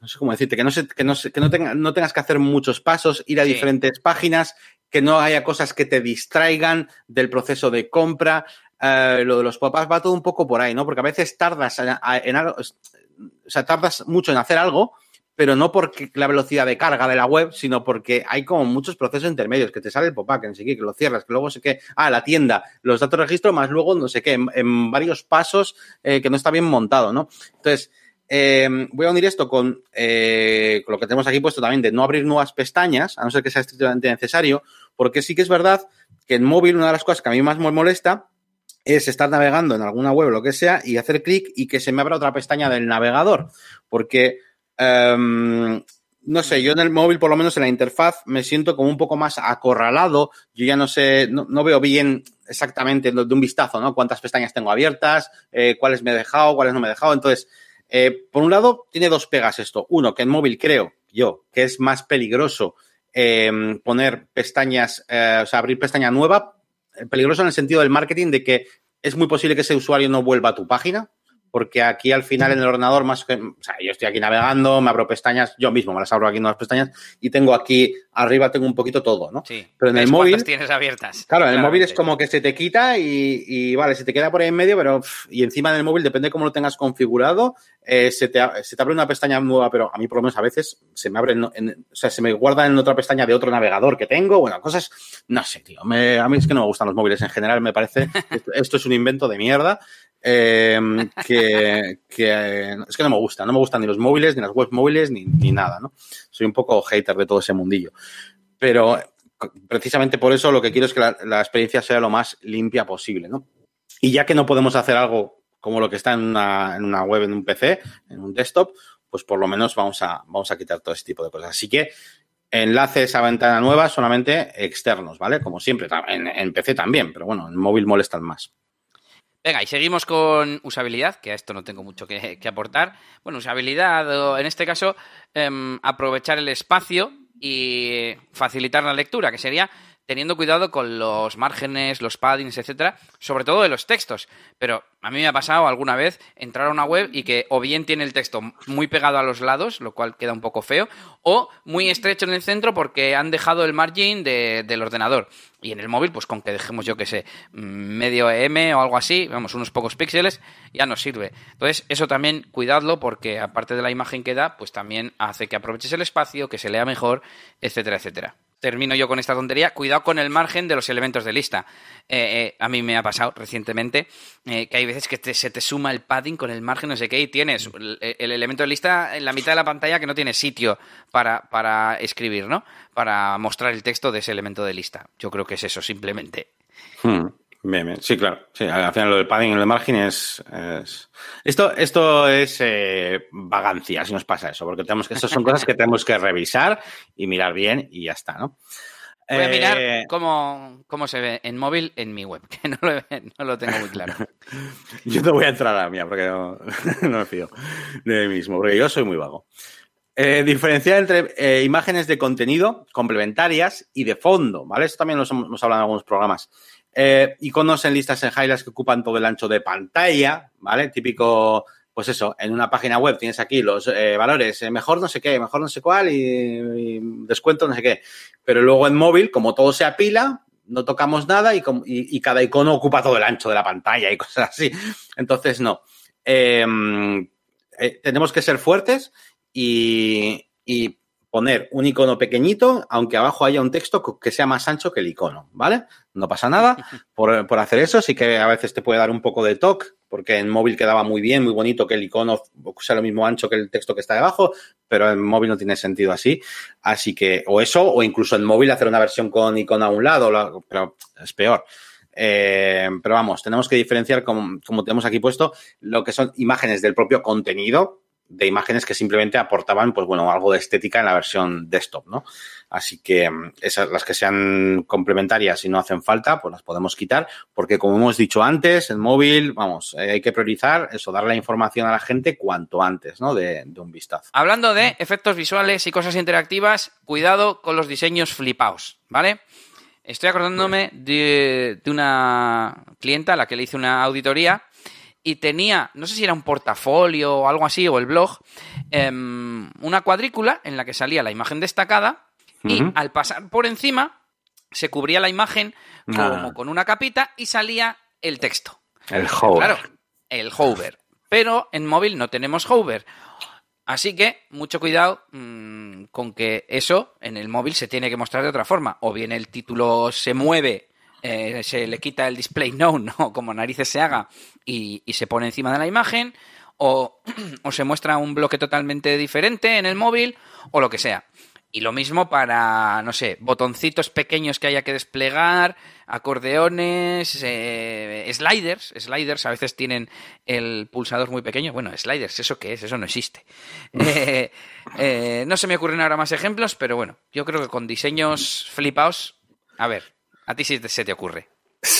no sé cómo decirte, que no, se, que no, se, que no, tenga, no tengas que hacer muchos pasos, ir a sí. diferentes páginas, que no haya cosas que te distraigan del proceso de compra. eh, lo de los pop-ups va todo un poco por ahí, ¿no? Porque a veces tardas en, algo, o sea, tardas mucho en hacer algo, pero no porque la velocidad de carga de la web, sino porque hay como muchos procesos intermedios, que te sale el pop-up, que no que lo cierras, que luego sé qué, ah, la tienda, los datos registro, más luego no sé qué, en, varios pasos eh, que no está bien montado, ¿no? Entonces, eh, voy a unir esto con, eh, con, lo que tenemos aquí puesto también de no abrir nuevas pestañas, a no ser que sea estrictamente necesario, porque sí que es verdad que en móvil una de las cosas que a mí más me molesta es estar navegando en alguna web o lo que sea y hacer clic y que se me abra otra pestaña del navegador, porque Em, no sé, yo en el móvil, por lo menos en la interfaz, me siento como un poco más acorralado. Yo ya no sé, no, veo bien exactamente de un vistazo, ¿no? Cuántas pestañas tengo abiertas, eh, cuáles me he dejado, cuáles no me he dejado. Entonces, eh, por un lado, tiene dos pegas esto. Uno, que en móvil creo yo que es más peligroso em, poner pestañas, eh, o sea, abrir pestaña nueva. Peligroso en el sentido del marketing de que es muy posible que ese usuario no vuelva a tu página porque aquí al final en el ordenador más que, o sea, yo estoy aquí navegando, me abro pestañas, yo mismo me las abro aquí en las pestañas y tengo aquí arriba tengo un poquito todo, ¿no? Sí. Pero en el móvil tienes abiertas. Claro, en el móvil es como que se te quita y, vale, se te queda por ahí en medio, pero y encima del móvil depende de cómo lo tengas configurado, eh, se, te, se te abre una pestaña nueva, pero a mí por lo menos a veces se me abre, en, o sea, se me guarda en otra pestaña de otro navegador que tengo, bueno, cosas, no sé, tío, a mí es que no me gustan los móviles en general, me parece, esto es un invento de mierda Em, que, es que no me gusta, no me gustan ni los móviles, ni las web móviles, ni, nada, ¿no? Soy un poco hater de todo ese mundillo. Pero precisamente por eso lo que quiero es que la, experiencia sea lo más limpia posible, ¿no? Y ya que no podemos hacer algo como lo que está en una, en una web, en un PC, en un desktop, pues por lo menos vamos a, vamos a quitar todo ese tipo de cosas. Así que enlaces a ventana nueva solamente externos, ¿vale? Como siempre, en, en PC también, pero bueno, en móvil molestan más. Venga, y seguimos con usabilidad, que a esto no tengo mucho que, aportar. Bueno, usabilidad, o en este caso, em, aprovechar el espacio y facilitar la lectura, que sería teniendo cuidado con los márgenes, los paddings, etcétera, sobre todo de los textos. Pero a mí me ha pasado alguna vez entrar a una web y que o bien tiene el texto muy pegado a los lados, lo cual queda un poco feo, o muy estrecho en el centro porque han dejado el margin del ordenador. Y en el móvil, pues con que dejemos, yo que sé, medio M o algo así, vamos, unos pocos píxeles, ya nos sirve. Entonces, eso también cuidadlo porque aparte de la imagen que da, pues también hace que aproveches el espacio, que se lea mejor, etcétera, etcétera termino yo con esta tontería, cuidado con el margen de los elementos de lista. Eh, eh, a mí me ha pasado recientemente eh, que hay veces que se te suma el padding con el margen, no sé qué, y tienes el, elemento de lista en la mitad de la pantalla que no tiene sitio para, para escribir, ¿no? Para mostrar el texto de ese elemento de lista. Yo creo que es eso, simplemente. Hmm. Sí, claro. Sí, al final lo del padding en el margen es, Esto, esto es eh, vagancia, si nos pasa eso, porque tenemos que, estas son cosas que tenemos que revisar y mirar bien y ya está, ¿no? Voy a mirar eh, cómo, se ve en móvil en mi web, que no lo, tengo muy claro. yo no voy a entrar a la mía porque no, me fío de mí mismo, porque yo soy muy vago. Eh, diferenciar entre eh, imágenes de contenido complementarias y de fondo, ¿vale? Esto también lo hemos hablado en algunos programas. Eh, iconos en listas en highlights que ocupan todo el ancho de pantalla, ¿vale? Típico, pues eso, en una página web tienes aquí los eh, valores, eh, mejor no sé qué, mejor no sé cuál y, descuento no sé qué. Pero luego en móvil, como todo se apila, no tocamos nada y, cada icono ocupa todo el ancho de la pantalla y cosas así. Entonces, no. Em, tenemos que ser fuertes y, y poner un icono pequeñito, aunque abajo haya un texto que sea más ancho que el icono, ¿vale? No pasa nada por, por hacer eso, sí que a veces te puede dar un poco de toque, porque en móvil quedaba muy bien, muy bonito que el icono sea lo mismo ancho que el texto que está debajo, pero en móvil no tiene sentido así. Así que, o eso, o incluso en móvil hacer una versión con icono a un lado, pero es peor. Eh, pero vamos, tenemos que diferenciar, como, como tenemos aquí puesto, lo que son imágenes del propio contenido, de imágenes que simplemente aportaban, pues bueno, algo de estética en la versión desktop, ¿no? Así que mm, esas, las que sean complementarias y no hacen falta, pues las podemos quitar, porque como hemos dicho antes, el móvil, vamos, eh, hay que priorizar eso, dar la información a la gente cuanto antes, ¿no? De, un vistazo. Hablando de efectos visuales y cosas interactivas, cuidado con los diseños flipaos, ¿vale? Estoy acordándome de, de una clienta a la que le hice una auditoría y tenía, no sé si era un portafolio o algo así, o el blog, em, una cuadrícula en la que salía la imagen destacada y al pasar por encima se cubría la imagen como con una capita y salía el texto. El hover. Claro, el hover. Pero en móvil no tenemos hover. Así que mucho cuidado mmm, con que eso en el móvil se tiene que mostrar de otra forma. O bien el título se mueve, eh, se le quita el display no, no, como narices se haga, y, y se pone encima de la imagen, o, o se muestra un bloque totalmente diferente en el móvil, o lo que sea. Y lo mismo para, no sé, botoncitos pequeños que haya que desplegar, acordeones, eh, sliders. Sliders a veces tienen el pulsador muy pequeño. Bueno, sliders, ¿eso qué es? Eso no existe. Eh, eh, no se me ocurren ahora más ejemplos, pero bueno, yo creo que con diseños flipaos, a ver, a ti sí se te ocurre.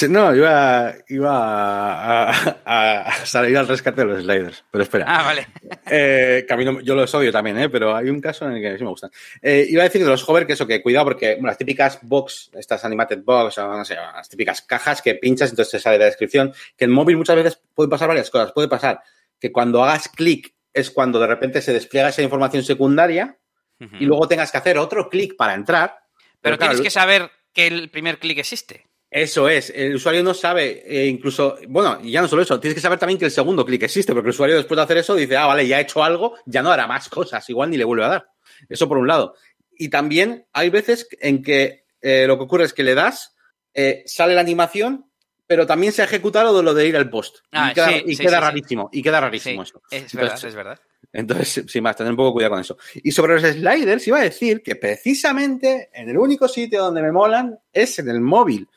No, iba, iba a, a, a, salir al rescate de los sliders, pero espera. Ah, vale. Eh, camino, yo los odio también, ¿eh? pero hay un caso en el que sí me gustan. Eh, iba a decir de los hover que eso, que cuidado porque bueno, las típicas box, estas animated box, o no sé, las típicas cajas que pinchas, entonces te sale la descripción, que en móvil muchas veces pueden pasar varias cosas. Puede pasar que cuando hagas clic es cuando de repente se despliega esa información secundaria uh -huh. y luego tengas que hacer otro clic para entrar. Pero, pero tienes claro, que saber que el primer clic existe. Eso es, el usuario no sabe, eh, incluso, bueno, y ya no solo eso, tienes que saber también que el segundo clic existe, porque el usuario después de hacer eso dice, ah, vale, ya he hecho algo, ya no hará más cosas, igual ni le vuelve a dar. Eso por un lado. Y también hay veces en que eh, lo que ocurre es que le das, eh, sale la animación, pero también se ha ejecutado lo de ir al post. Ah, y queda, sí, y sí, queda sí, rarísimo, y queda rarísimo eso. Es Entonces, verdad, es verdad. Entonces, sin más, tener un poco cuidado con eso. Y sobre los sliders, iba a decir que precisamente en el único sitio donde me molan es en el móvil.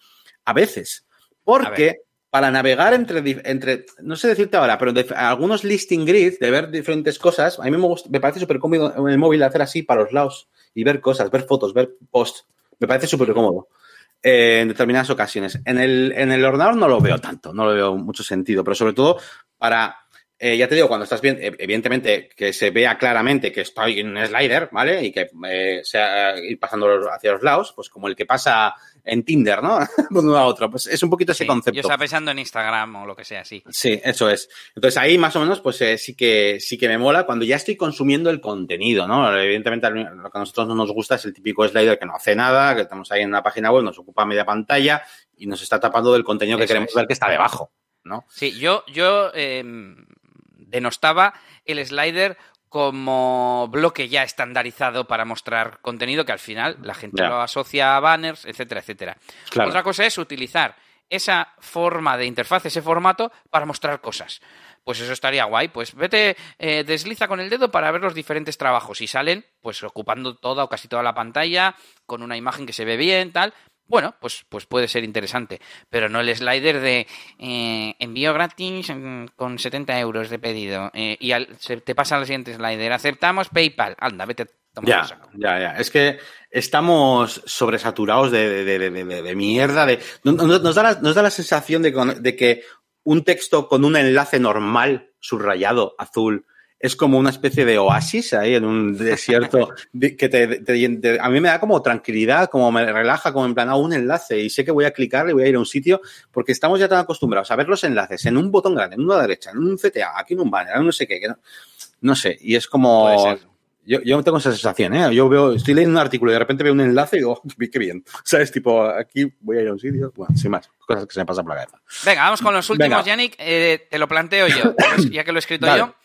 A veces. Porque para navegar entre, entre, no sé decirte ahora, pero de, algunos listing grids, de ver diferentes cosas, a mí me, gusta, me parece súper cómodo en el móvil hacer así para los lados y ver cosas, ver fotos, ver posts. Me parece súper cómodo eh, en determinadas ocasiones. En el, en el ordenador no lo veo tanto, no lo veo mucho sentido, pero sobre todo para eh, ya te digo, cuando estás bien, evidentemente que se vea claramente que estoy en un slider, ¿vale? Y que eh, sea ir pasando hacia los lados, pues como el que pasa en Tinder, ¿no? de uno a otro. Pues es un poquito ese sí, concepto. Yo estaba pensando en Instagram o lo que sea, sí. Sí, eso es. Entonces ahí más o menos, pues eh, sí que sí que me mola cuando ya estoy consumiendo el contenido, ¿no? Evidentemente lo que a nosotros no nos gusta es el típico slider que no hace nada, que estamos ahí en una página web, nos ocupa media pantalla y nos está tapando del contenido que eso queremos es. ver que está debajo, ¿no? Sí, yo, yo eh, denostaba el slider como bloque ya estandarizado para mostrar contenido que al final la gente yeah. lo asocia a banners, etcétera, etcétera. Claro. Otra cosa es utilizar esa forma de interfaz, ese formato, para mostrar cosas. Pues eso estaría guay. Pues vete, eh, desliza con el dedo para ver los diferentes trabajos y salen, pues ocupando toda o casi toda la pantalla, con una imagen que se ve bien, tal. Bueno, pues, pues puede ser interesante, pero no el slider de eh, envío gratis mm, con 70 euros de pedido eh, y al, se te pasa al siguiente slider, aceptamos PayPal, anda, vete. Ya, ya, ya. Es que estamos sobresaturados de, de, de, de mierda. De, nos, da la, nos da la sensación de, que un texto con un enlace normal, subrayado, azul, es como una especie de oasis ahí en un desierto que te, te, te, a mí me da como tranquilidad, como me relaja, como en plan, a un enlace y sé que voy a clicar y voy a ir a un sitio porque estamos ya tan acostumbrados a ver los enlaces en un botón grande, en una derecha, en un CTA, aquí en un banner, en no sé qué, que no, no, sé, y es como... Yo, yo tengo esa sensación, ¿eh? Yo veo, estoy leyendo un artículo y de repente veo un enlace y digo, qué bien. ¿Sabes? Tipo, aquí voy a ir a un sitio. Bueno, sin más, cosas que se me pasan por la cabeza. Venga, vamos con los últimos, Yannick. Eh, te lo planteo yo, ya que lo he escrito yo.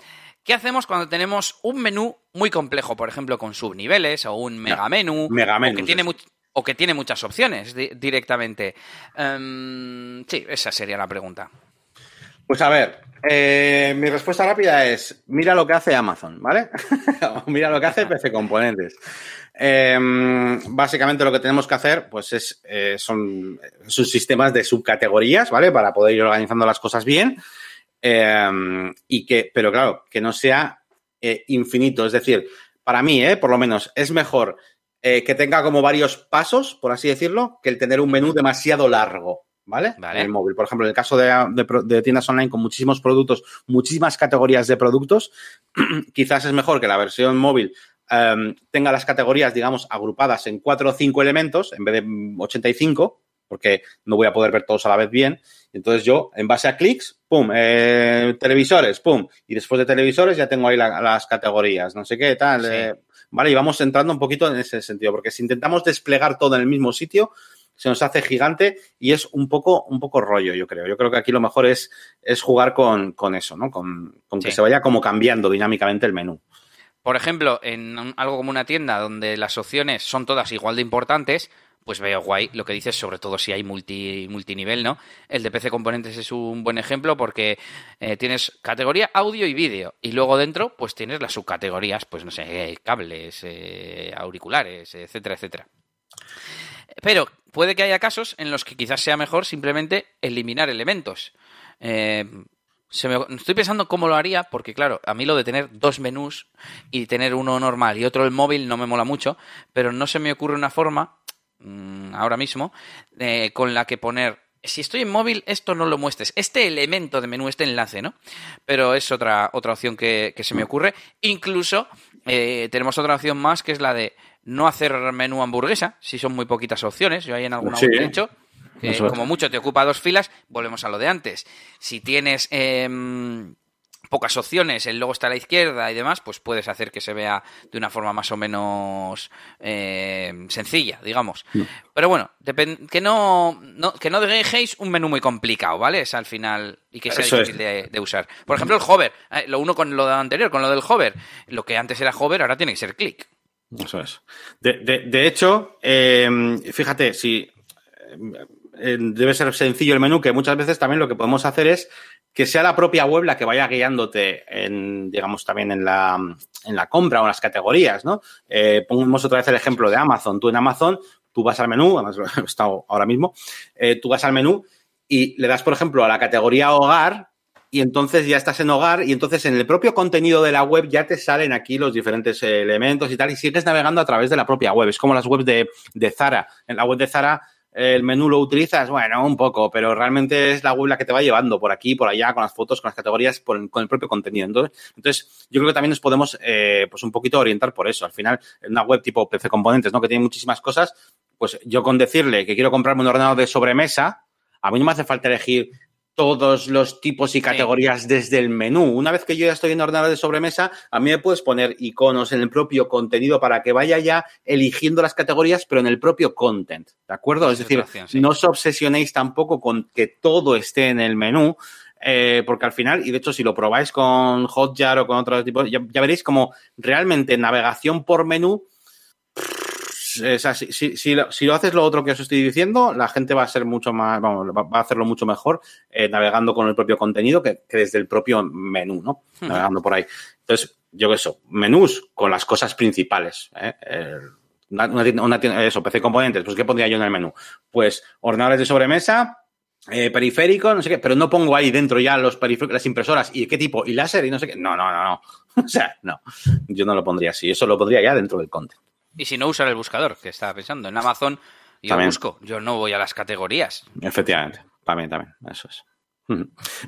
¿Qué hacemos cuando tenemos un menú muy complejo, por ejemplo, con subniveles o un megamenú? Megamenú. O que tiene, o que tiene muchas opciones di directamente. Um, sí, esa sería la pregunta. Pues a ver, eh, mi respuesta rápida es, mira lo que hace Amazon, ¿vale? mira lo que hace PC Componentes. Eh, básicamente lo que tenemos que hacer, pues es, eh, son sus sistemas de subcategorías, ¿vale? Para poder ir organizando las cosas bien. Eh, y que, pero claro, que no sea eh, infinito. Es decir, para mí, eh, por lo menos, es mejor eh, que tenga como varios pasos, por así decirlo, que el tener un menú demasiado largo. ¿Vale? vale. En el móvil. Por ejemplo, en el caso de, de, de, tiendas online con muchísimos productos, muchísimas categorías de productos, quizás es mejor que la versión móvil um, tenga las categorías, digamos, agrupadas en cuatro o cinco elementos en vez de 85, porque no voy a poder ver todos a la vez bien. Entonces yo, en base a clics, pum, eh, televisores, pum, y después de televisores ya tengo ahí la, las categorías, no sé qué, tal, sí. eh, vale, y vamos entrando un poquito en ese sentido, porque si intentamos desplegar todo en el mismo sitio, se nos hace gigante y es un poco, un poco rollo, yo creo. Yo creo que aquí lo mejor es, es jugar con, con eso, ¿no? Con, con que se vaya como cambiando dinámicamente el menú. Por ejemplo, en algo como una tienda donde las opciones son todas igual de importantes, pues veo guay lo que dices, sobre todo si hay multi, multinivel, ¿no? El de PC Componentes es un buen ejemplo porque eh, tienes categoría audio y vídeo y luego dentro pues tienes las subcategorías, pues no sé, cables, eh, auriculares, etcétera, etcétera. Pero puede que haya casos en los que quizás sea mejor simplemente eliminar elementos. Eh, estoy pensando cómo lo haría, porque claro, a mí lo de tener dos menús y tener uno normal y otro el móvil no me mola mucho, pero no se me ocurre una forma Mm, ahora mismo, eh, con la que poner si estoy en móvil, esto no lo muestres. Este elemento de menú, este enlace, ¿no? Pero es otra, otra opción que, se me ocurre. Incluso eh, tenemos otra opción más que es la de no hacer menú hamburguesa, si son muy poquitas opciones. Yo ahí en alguna sí. hecho. Que como mucho te ocupa dos filas, volvemos a lo de antes. Si tienes em, pocas opciones, el logo está a la izquierda y demás, pues puedes hacer que se vea de una forma más o menos eh, sencilla, digamos. Pero bueno, que no, que no dejéis un menú muy complicado, ¿vale? Es al final y que sea difícil de, usar. Por ejemplo, el hover, eh, lo uno con lo anterior, con lo del hover. Lo que antes era hover, ahora tiene que ser clic. Eso es. De, hecho, eh, fíjate, si debe ser sencillo el menú, que muchas veces también lo que podemos hacer es que sea la propia web la que vaya guiándote en, digamos, también en la, en la compra o en las categorías, ¿no? Eh, pongamos otra vez el ejemplo de Amazon. Tú en Amazon, tú vas al menú, además lo he estado ahora mismo, eh, tú vas al menú y le das, por ejemplo, a la categoría hogar y entonces ya estás en hogar y entonces en el propio contenido de la web ya te salen aquí los diferentes elementos y tal y sigues navegando a través de la propia web. Es como las webs de, de Zara. En la web de Zara el menú lo utilizas, bueno, un poco, pero realmente es la web la que te va llevando por aquí, por allá, con las fotos, con las categorías, con el propio contenido. Entonces, entonces yo creo que también nos podemos, eh, pues un poquito orientar por eso. Al final, en una web tipo PC Componentes, ¿no? Que tiene muchísimas cosas, pues yo con decirle que quiero comprarme un ordenador de sobremesa, a mí no me hace falta elegir todos los tipos y categorías desde el menú. Una vez que yo ya estoy en ordenador de sobremesa, a mí me puedes poner iconos en el propio contenido para que vaya ya eligiendo las categorías, pero en el propio content. ¿De acuerdo? Es decir, no os obsesionéis tampoco con que todo esté en el menú. Eh, porque al final, y de hecho si lo probáis con Hotjar o con otro tipo, ya, ya veréis como realmente navegación por menú si, lo, haces lo otro que os estoy diciendo, la gente va a ser mucho más, vamos, va, a hacerlo mucho mejor eh, navegando con el propio contenido que, desde el propio menú, ¿no? Navegando por ahí. Entonces, yo eso, menús con las cosas principales. ¿eh? una, eso, PC componentes, pues ¿qué pondría yo en el menú? Pues ordenadores de sobremesa, eh, periférico, no sé qué, pero no pongo ahí dentro ya los periféricos, las impresoras y qué tipo, y láser y no sé qué. No, no, no, no. o sea, no. Yo no lo pondría así. Eso lo pondría ya dentro del content. Y si no usar el buscador, que estaba pensando. En Amazon yo busco, yo no voy a las categorías. Efectivamente, también, también, eso es.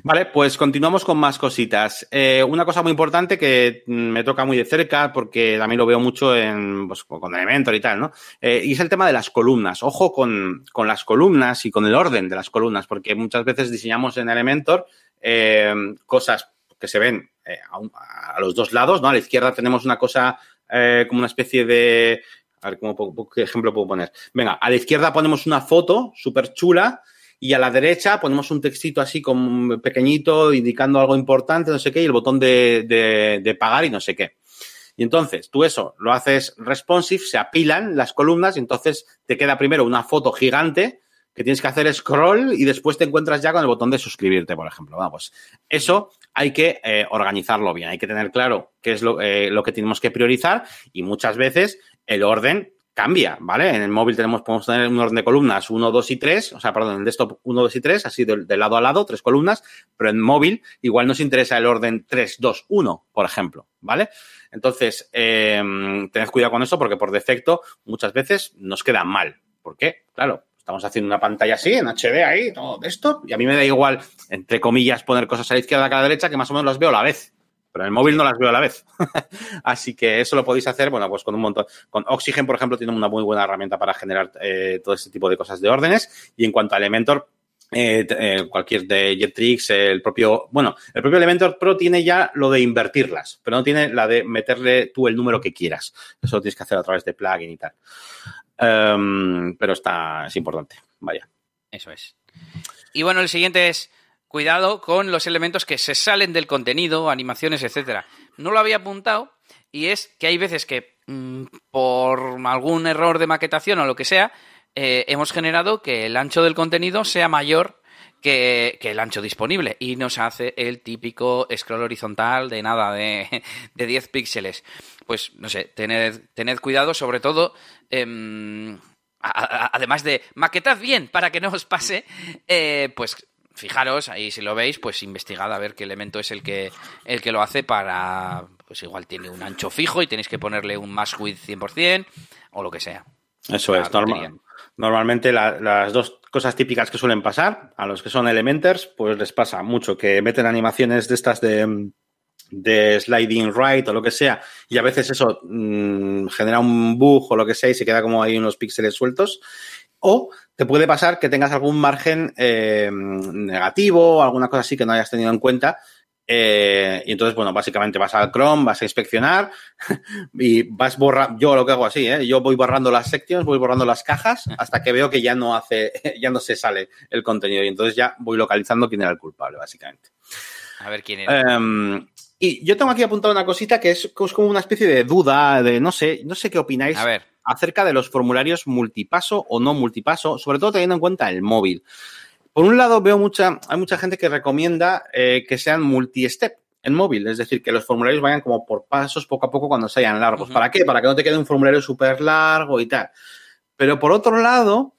Vale, pues continuamos con más cositas. Eh, una cosa muy importante que me toca muy de cerca porque también lo veo mucho en, pues, con Elementor y tal, ¿no? Eh, y es el tema de las columnas. Ojo con, las columnas y con el orden de las columnas, porque muchas veces diseñamos en Elementor eh, cosas que se ven a, a, los dos lados, ¿no? A la izquierda tenemos una cosa eh, como una especie de... A ver, ¿cómo, ¿qué ejemplo puedo poner? Venga, a la izquierda ponemos una foto súper chula y a la derecha ponemos un textito así como pequeñito indicando algo importante, no sé qué, y el botón de, de, de pagar y no sé qué. Y entonces tú eso lo haces responsive, se apilan las columnas y entonces te queda primero una foto gigante que tienes que hacer scroll y después te encuentras ya con el botón de suscribirte, por ejemplo. Vamos, eso hay que eh, organizarlo bien, hay que tener claro qué es lo, eh, lo, que tenemos que priorizar y muchas veces el orden cambia, ¿vale? En el móvil tenemos, podemos tener un orden de columnas 1, 2 y 3, o sea, perdón, en el desktop 1, 2 y 3, así de, de, lado a lado, tres columnas, pero en móvil igual nos interesa el orden 3, 2, 1, por ejemplo, ¿vale? Entonces, eh, tened cuidado con eso porque por defecto muchas veces nos queda mal. ¿Por qué? Claro, Estamos haciendo una pantalla así, en HD ahí, todo esto, y a mí me da igual, entre comillas, poner cosas a la izquierda a la derecha, que más o menos las veo a la vez. Pero en el móvil no las veo a la vez. Así que eso lo podéis hacer, bueno, pues con un montón. Con Oxygen, por ejemplo, tiene una muy buena herramienta para generar eh, todo este tipo de cosas de órdenes. Y en cuanto a Elementor, eh, eh, cualquier de Jetrix, el propio, bueno, el propio Elementor Pro tiene ya lo de invertirlas, pero no tiene la de meterle tú el número que quieras. Eso lo tienes que hacer a través de plugin y tal. Em, pero está, es importante, vaya. Eso es. Y bueno, el siguiente es cuidado con los elementos que se salen del contenido, animaciones, etcétera. No lo había apuntado y es que hay veces que mm, por algún error de maquetación o lo que sea, eh, hemos generado que el ancho del contenido sea mayor que, el ancho disponible y nos hace el típico scroll horizontal de nada, de, de 10 píxeles. Pues, no sé, tened, tened cuidado, sobre todo, em, además de maquetad bien para que no os pase, eh, pues fijaros, ahí si lo veis, pues investigad a ver qué elemento es el que, el que lo hace para, pues igual tiene un ancho fijo y tenéis que ponerle un mask width 100% o lo que sea. Eso es, normal. Normalmente las dos cosas típicas que suelen pasar a los que son elementers, pues les pasa mucho que meten animaciones de estas de, de sliding right o lo que sea, y a veces eso mm, genera un bug o lo que sea y se queda como ahí unos píxeles sueltos. O te puede pasar que tengas algún margen eh, negativo o alguna cosa así que no hayas tenido en cuenta eh, y entonces, bueno, básicamente vas al Chrome, vas a inspeccionar y vas borrando, yo lo que hago así, ¿eh? yo voy borrando las sections, voy borrando las cajas hasta que veo que ya no hace, ya no se sale el contenido y entonces ya voy localizando quién era el culpable, básicamente. A ver quién era. Em, y yo tengo aquí apuntado una cosita que es, como una especie de duda, de no sé, no sé qué opináis acerca de los formularios multipaso o no multipaso, sobre todo teniendo en cuenta el móvil. Por un lado, veo mucha, hay mucha gente que recomienda eh, que sean multi-step en móvil, es decir, que los formularios vayan como por pasos poco a poco cuando sean largos. ¿Para qué? Para que no te quede un formulario súper largo y tal. Pero por otro lado,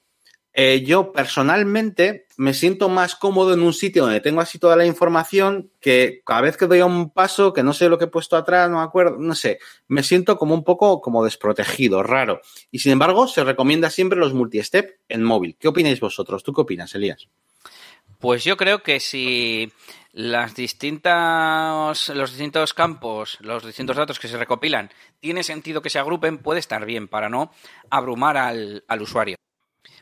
eh, yo personalmente me siento más cómodo en un sitio donde tengo así toda la información que cada vez que doy un paso, que no sé lo que he puesto atrás, no me acuerdo, no sé, me siento como un poco como desprotegido, raro. Y sin embargo, se recomienda siempre los multi-step en móvil. ¿Qué opináis vosotros? ¿Tú qué opinas, Elías? Pues yo creo que si las distintas, los distintos campos, los distintos datos que se recopilan, tiene sentido que se agrupen, puede estar bien para no abrumar al, al usuario.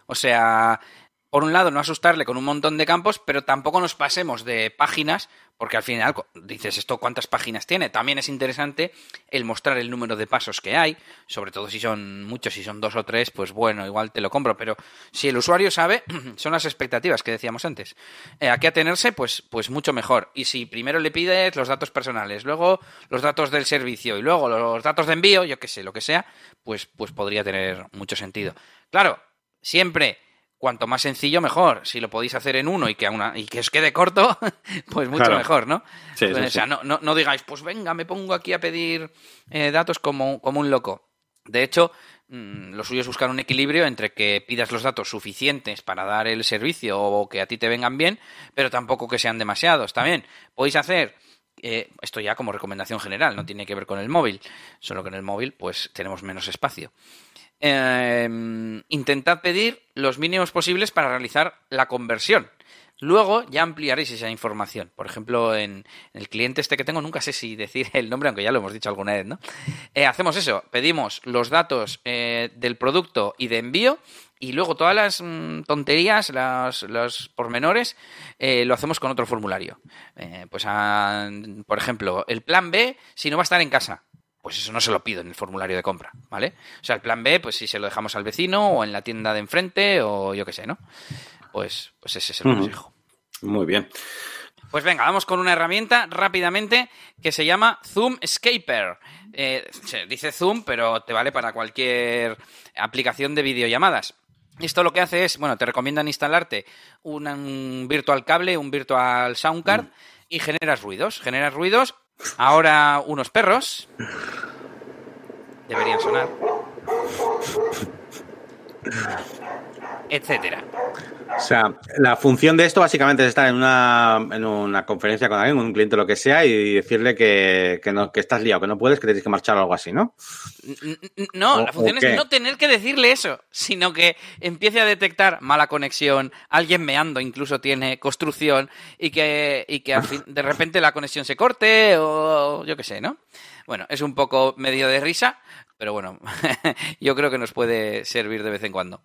O sea, por un lado, no asustarle con un montón de campos, pero tampoco nos pasemos de páginas, porque al final dices esto cuántas páginas tiene. También es interesante el mostrar el número de pasos que hay, sobre todo si son muchos, si son dos o tres, pues bueno, igual te lo compro. Pero si el usuario sabe, son las expectativas que decíamos antes. Eh, a qué atenerse, pues, pues mucho mejor. Y si primero le pides los datos personales, luego los datos del servicio y luego los datos de envío, yo qué sé, lo que sea, pues, pues podría tener mucho sentido. Claro, siempre cuanto más sencillo, mejor. Si lo podéis hacer en uno y que, una, y que os quede corto, pues mucho mejor, ¿no? Pues, o sea, no, no, digáis, pues venga, me pongo aquí a pedir eh, datos como, como un loco. De hecho, mm, lo suyo es buscar un equilibrio entre que pidas los datos suficientes para dar el servicio o que a ti te vengan bien, pero tampoco que sean demasiados. También podéis hacer eh, esto ya como recomendación general, no tiene que ver con el móvil, solo que en el móvil pues tenemos menos espacio. Em, intentad pedir los mínimos posibles para realizar la conversión. Luego ya ampliaréis esa información. Por ejemplo, en, el cliente este que tengo, nunca sé si decir el nombre, aunque ya lo hemos dicho alguna vez, ¿no? Eh, hacemos eso, pedimos los datos eh, del producto y de envío y luego todas las mm, tonterías, los pormenores, eh, lo hacemos con otro formulario. pues, por ejemplo, el plan B, si no va a estar en casa, pues eso no se lo pido en el formulario de compra, ¿vale? O sea, el plan B, pues si se lo dejamos al vecino o en la tienda de enfrente o yo qué sé, ¿no? Pues, pues ese es el consejo. Muy bien. Pues venga, vamos con una herramienta rápidamente que se llama Zoom Escaper. Eh, se dice Zoom, pero te vale para cualquier aplicación de videollamadas. Esto lo que hace es, bueno, te recomiendan instalarte un, virtual cable, un virtual sound card mm. y generas ruidos. Generas ruidos Ahora unos perros. Deberían sonar. Etcétera. O sea, la función de esto básicamente es estar en una, en una conferencia con alguien, con un cliente o lo que sea, y decirle que, no, que estás liado, que no puedes, que tienes que marchar o algo así, ¿no? No, la función es no tener que decirle eso, sino que empiece a detectar mala conexión, alguien meando incluso tiene construcción, y que, y que de repente la conexión se corte, o yo qué sé, ¿no? Bueno, es un poco medio de risa, pero bueno, yo creo que nos puede servir de vez en cuando.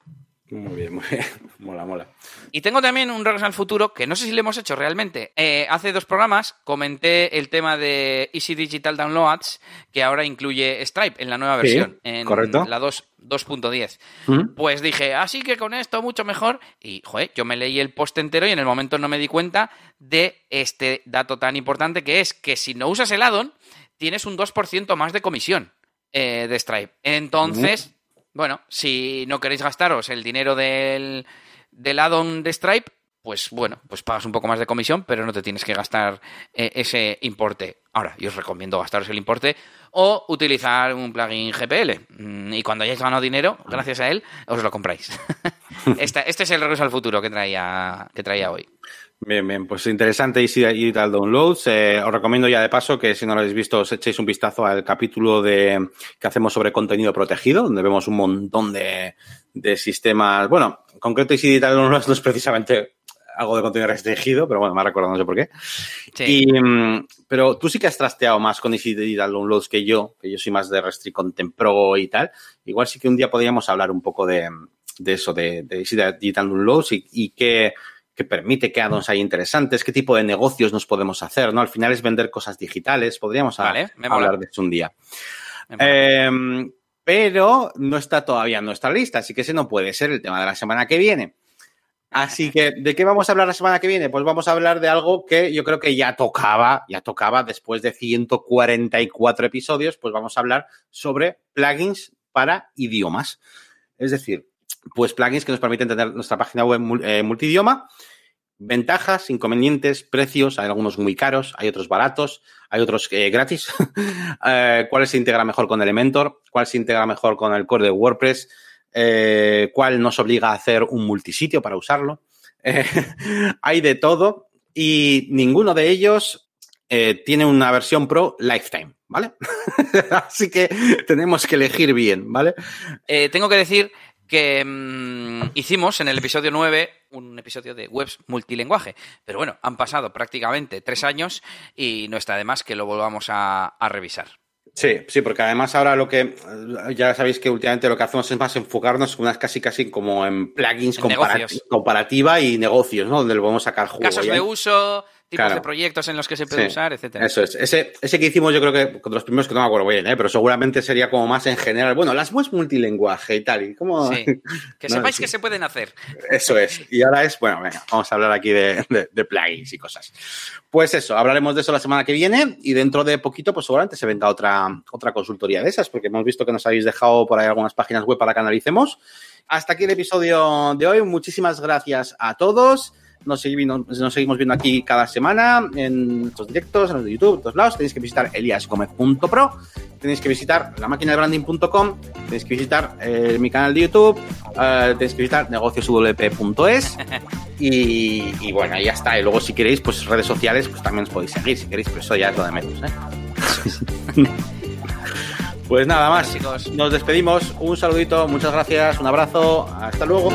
Muy bien, muy bien. Mola, mola. Y tengo también un regreso al futuro que no sé si le hemos hecho realmente. Eh, hace dos programas comenté el tema de Easy Digital Downloads, que ahora incluye Stripe en la nueva versión, en correcto. la 2.10. Pues dije, así que con esto mucho mejor. Y, joder, yo me leí el post entero y en el momento no me di cuenta de este dato tan importante que es que si no usas el addon, tienes un 2% más de comisión eh, de Stripe. Entonces, bueno, si no queréis gastaros el dinero del, del add-on de Stripe, pues bueno, pues pagas un poco más de comisión, pero no te tienes que gastar eh, ese importe. Ahora, yo os recomiendo gastaros el importe o utilizar un plugin GPL. Mm, Y cuando hayáis ganado dinero, gracias a él, os lo compráis. Este es el regreso al futuro que traía, que traía hoy. Bien, bien, pues interesante Easy Digital Downloads. Eh, os recomiendo ya de paso que si no lo habéis visto os echéis un vistazo al capítulo de que hacemos sobre contenido protegido, donde vemos un montón de, de sistemas. Bueno, en concreto Easy Digital Downloads no es precisamente algo de contenido restringido, pero bueno, me ha recordado, no sé por qué. Sí. Y, mm, pero tú sí que has trasteado más con Easy Digital Downloads que yo, que yo soy más de Restrict Content Pro y tal. Igual sí que un día podríamos hablar un poco de, de eso, de, de Easy Digital Downloads y, y qué, qué permite, qué add-ons hay interesantes, qué tipo de negocios nos podemos hacer, ¿no? Al final es vender cosas digitales, podríamos Vale, hablar de eso un día. Eh, pero no está todavía en nuestra lista, así que ese no puede ser el tema de la semana que viene. Así que, ¿de qué vamos a hablar la semana que viene? Pues vamos a hablar de algo que yo creo que ya tocaba, ya tocaba después de 144 episodios, pues vamos a hablar sobre plugins para idiomas. Es decir, pues plugins que nos permiten tener nuestra página web eh, multidioma, ventajas, inconvenientes, precios, hay algunos muy caros, hay otros baratos, hay otros eh, gratis. Eh, ¿Cuál se integra mejor con Elementor? ¿Cuál se integra mejor con el core de WordPress? ¿Cuál nos obliga a hacer un multisitio para usarlo? Hay de todo y ninguno de ellos tiene una versión pro lifetime, ¿vale? Así que tenemos que elegir bien, ¿vale? Tengo que decir que mm, hicimos en el episodio 9 un episodio de webs multilingüaje. Pero bueno, han pasado prácticamente tres años y no está de más que lo volvamos a, a revisar. Sí, sí, porque además ahora lo que eh, ya sabéis que últimamente lo que hacemos es más enfocarnos unas casi casi como en plugins En comparativa y negocios, ¿no? Donde lo podemos sacar jugo. Casos ¿ya? de uso, tipos Claro. de proyectos en los que se puede Sí, usar, etcétera. Eso es. Ese, ese que hicimos yo creo que con los primeros que no me acuerdo bien, ¿eh? pero seguramente sería como más en general. Bueno, las webs multilingüaje y tal. Y como... Sí. Que No, sepáis sí. que se pueden hacer. Eso es. Y ahora es, bueno, venga, vamos a hablar aquí de, de- de plugins y cosas. Pues eso, hablaremos de eso la semana que viene y dentro de poquito, pues seguramente se venga otra, otra consultoría de esas, porque hemos visto que nos habéis dejado por ahí algunas páginas web para que analicemos. Hasta aquí el episodio de hoy. Muchísimas gracias a todos. Nos seguimos, nos seguimos viendo aquí cada semana en nuestros directos, en los de YouTube, en todos lados. Tenéis que visitar eliasgomez.pro, tenéis que visitar la máquina de branding.com, tenéis que visitar eh, mi canal de YouTube, eh, tenéis que visitar negocioswp.es y, y bueno, ya está. Y luego si queréis, pues redes sociales, pues también os podéis seguir si queréis, pero eso ya es lo de menos. ¿eh? pues nada más, Chicos. nos despedimos. Un saludito, muchas gracias, un abrazo, hasta luego.